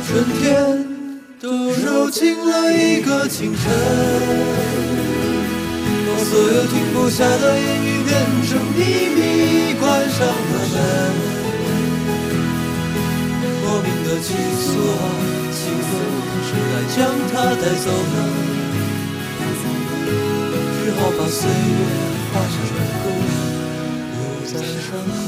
春天都揉进了一个清晨，把所有停不下的言语变成秘密，关上了门。莫名的情愫啊，请问谁来将它带走呢？只好把岁月化成歌，留在山河。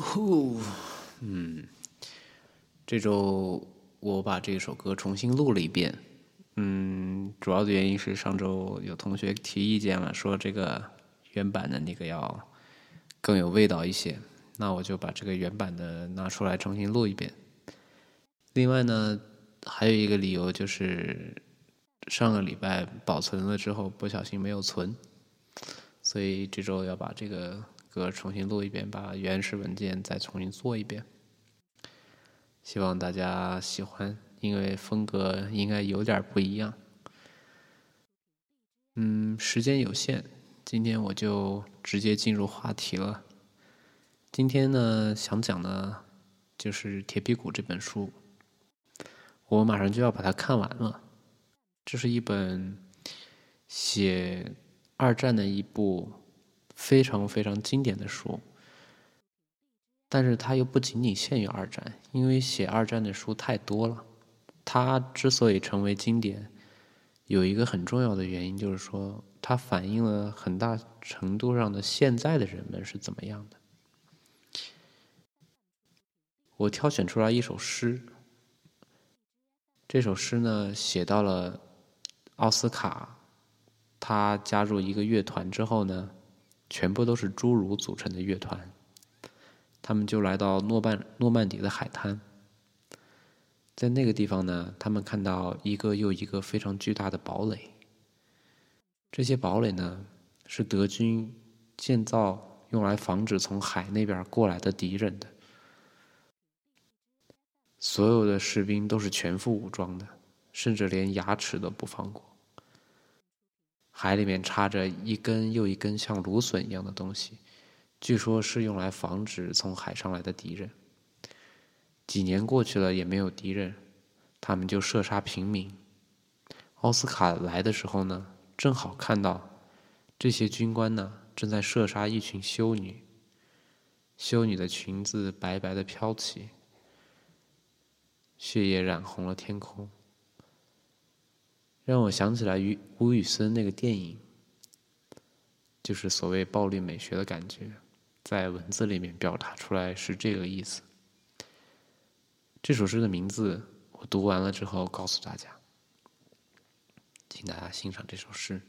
呼，嗯，这周我把这首歌重新录了一遍。嗯，主要的原因是上周有同学提意见了，说这个原版的那个要更有味道一些，那我就把这个原版的拿出来重新录一遍。另外呢，还有一个理由就是上个礼拜保存了之后不小心没有存，所以这周要把这个歌重新录一遍，把原始文件再重新做一遍。希望大家喜欢。因为风格应该有点不一样。嗯，时间有限，今天我就直接进入话题了。今天呢，想讲的，就是《铁皮鼓》这本书。我马上就要把它看完了。这是一本写二战的一部非常非常经典的书，但是它又不仅仅限于二战，因为写二战的书太多了。它之所以成为经典，有一个很重要的原因，就是说它反映了很大程度上的现在的人们是怎么样的。我挑选出来一首诗，这首诗呢写到了奥斯卡，他加入一个乐团之后呢，全部都是侏儒组成的乐团，他们就来到诺曼诺曼底的海滩。在那个地方呢，他们看到一个又一个非常巨大的堡垒。这些堡垒呢，是德军建造用来防止从海那边过来的敌人的。所有的士兵都是全副武装的，甚至连牙齿都不放过。海里面插着一根又一根像芦笋一样的东西，据说是用来防止从海上来的敌人。几年过去了也没有敌人，他们就射杀平民。奥斯卡来的时候呢，正好看到这些军官呢正在射杀一群修女。修女的裙子白白的飘起，血液染红了天空，让我想起来于吴宇森那个电影，就是所谓暴力美学的感觉，在文字里面表达出来是这个意思。这首诗的名字，我读完了之后告诉大家，请大家欣赏这首诗。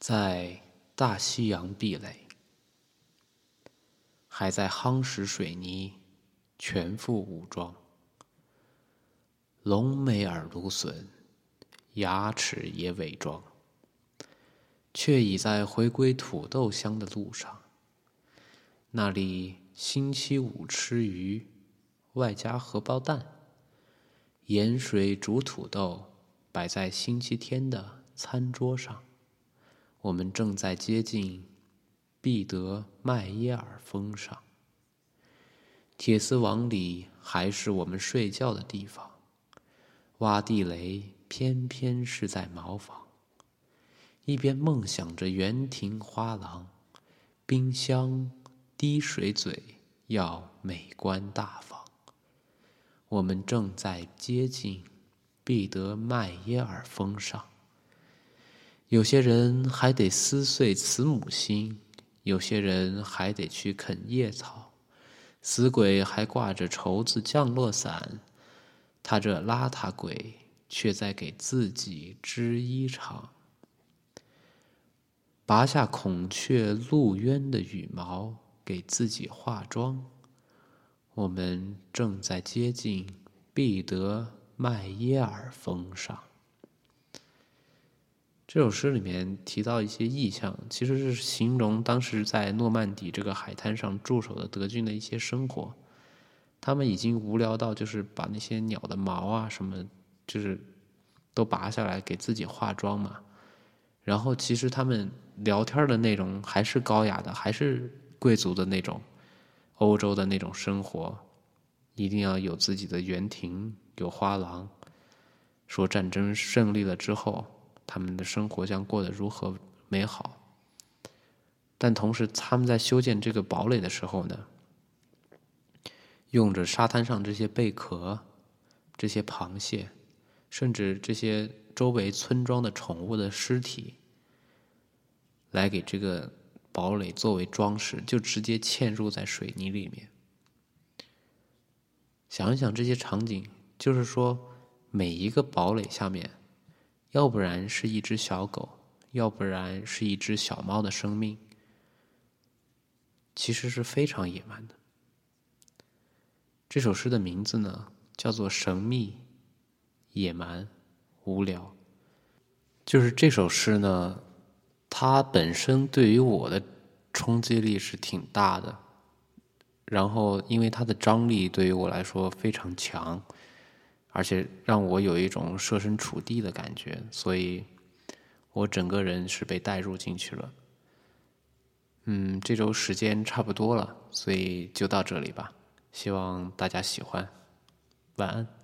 在大西洋壁垒，还在夯实水泥，全副武装，隆美尔芦笋，牙齿也伪装，却已在回归土豆乡的路上。那里星期五吃鱼。外加荷包蛋，盐水煮土豆摆在星期天的餐桌上。我们正在接近毕德麦耶尔峰上，铁丝网里还是我们睡觉的地方。挖地雷偏偏是在茅房，一边梦想着园庭花廊、冰箱、滴水嘴要美观大方。我们正在接近毕德麦耶尔峰上。有些人还得撕碎慈母心，有些人还得去啃叶草。死鬼还挂着绸子降落伞，他这邋遢鬼却在给自己织衣裳。拔下孔雀陆渊的羽毛，给自己化妆。我们正在接近毕德麦耶尔峰上。这首诗里面提到一些意象，其实是形容当时在诺曼底这个海滩上驻守的德军的一些生活。他们已经无聊到，就是把那些鸟的毛啊什么，就是都拔下来给自己化妆嘛。然后，其实他们聊天的内容还是高雅的，还是贵族的那种。欧洲的那种生活，一定要有自己的园庭，有花廊。说战争胜利了之后，他们的生活将过得如何美好。但同时，他们在修建这个堡垒的时候呢，用着沙滩上这些贝壳、这些螃蟹，甚至这些周围村庄的宠物的尸体，来给这个堡垒作为装饰，就直接嵌入在水泥里面。想一想这些场景，就是说，每一个堡垒下面，要不然是一只小狗，要不然是一只小猫的生命，其实是非常野蛮的。这首诗的名字呢，叫做《神秘、野蛮、无聊》。就是这首诗呢，它本身对于我的冲击力是挺大的。然后，因为它的张力对于我来说非常强，而且让我有一种设身处地的感觉，所以我整个人是被带入进去了。嗯，这周时间差不多了，所以就到这里吧。希望大家喜欢，晚安。